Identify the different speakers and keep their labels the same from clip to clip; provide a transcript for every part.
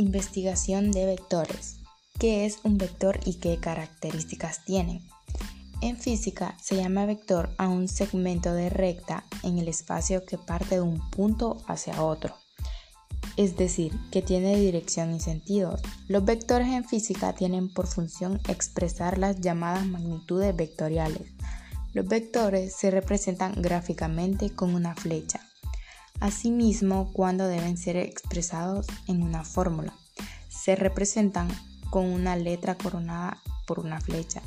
Speaker 1: Investigación de vectores. ¿Qué es un vector y qué características tiene? En física se llama vector a un segmento de recta en el espacio que parte de un punto hacia otro, es decir, que tiene dirección y sentido. Los vectores en física tienen por función expresar las llamadas magnitudes vectoriales. Los vectores se representan gráficamente con una flecha. Asimismo, cuando deben ser expresados en una fórmula, se representan con una letra coronada por una flecha.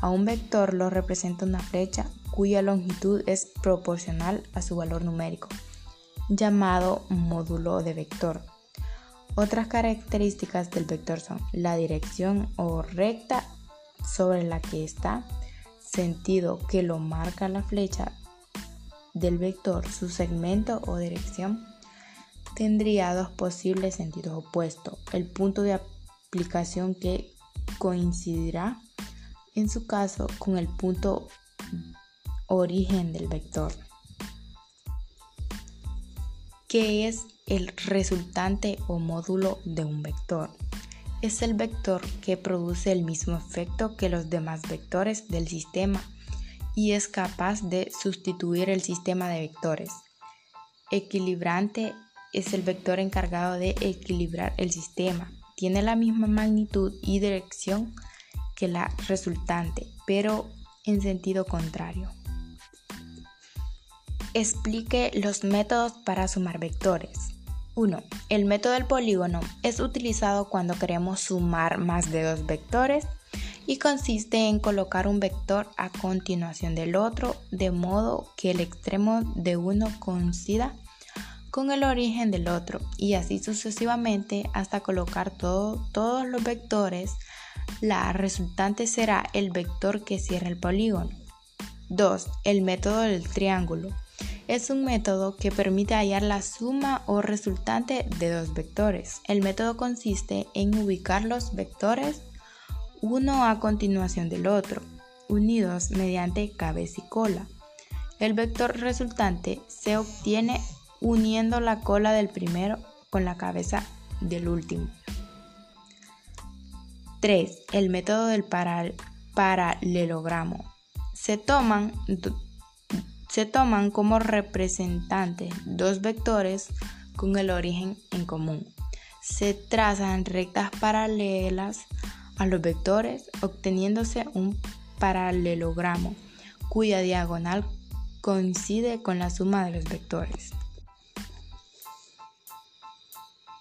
Speaker 1: A un vector lo representa una flecha cuya longitud es proporcional a su valor numérico, llamado módulo de vector. Otras características del vector son la dirección o recta sobre la que está, sentido que lo marca la flecha del vector, su segmento o dirección tendría dos posibles sentidos opuestos. El punto de aplicación que coincidirá en su caso con el punto origen del vector. ¿Qué es el resultante o módulo de un vector? Es el vector que produce el mismo efecto que los demás vectores del sistema y es capaz de sustituir el sistema de vectores. Equilibrante es el vector encargado de equilibrar el sistema. Tiene la misma magnitud y dirección que la resultante, pero en sentido contrario. Explique los métodos para sumar vectores. 1. El método del polígono es utilizado cuando queremos sumar más de dos vectores y consiste en colocar un vector a continuación del otro de modo que el extremo de uno coincida con el origen del otro y así sucesivamente hasta colocar todos los vectores. La resultante será el vector que cierra el polígono. 2. El método del triángulo. Es un método que permite hallar la suma o resultante de dos vectores. El método consiste en ubicar los vectores uno a continuación del otro, unidos mediante cabeza y cola. El vector resultante se obtiene uniendo la cola del primero con la cabeza del último. 3. El método del paralelogramo. Se toman, se toman como representantes dos vectores con el origen en común. Se trazan rectas paralelas a los vectores obteniéndose un paralelogramo cuya diagonal coincide con la suma de los vectores.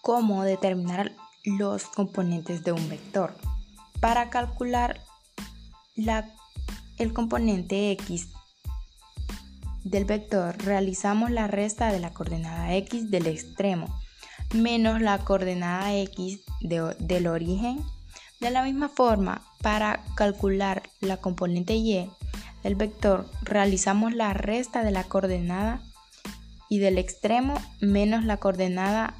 Speaker 1: ¿Cómo determinar los componentes de un vector? Para calcular el componente x del vector realizamos la resta de la coordenada x del extremo menos la coordenada x del origen de la misma forma, para calcular la componente y del vector, realizamos la resta de la coordenada y del extremo menos la coordenada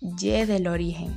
Speaker 1: y del origen.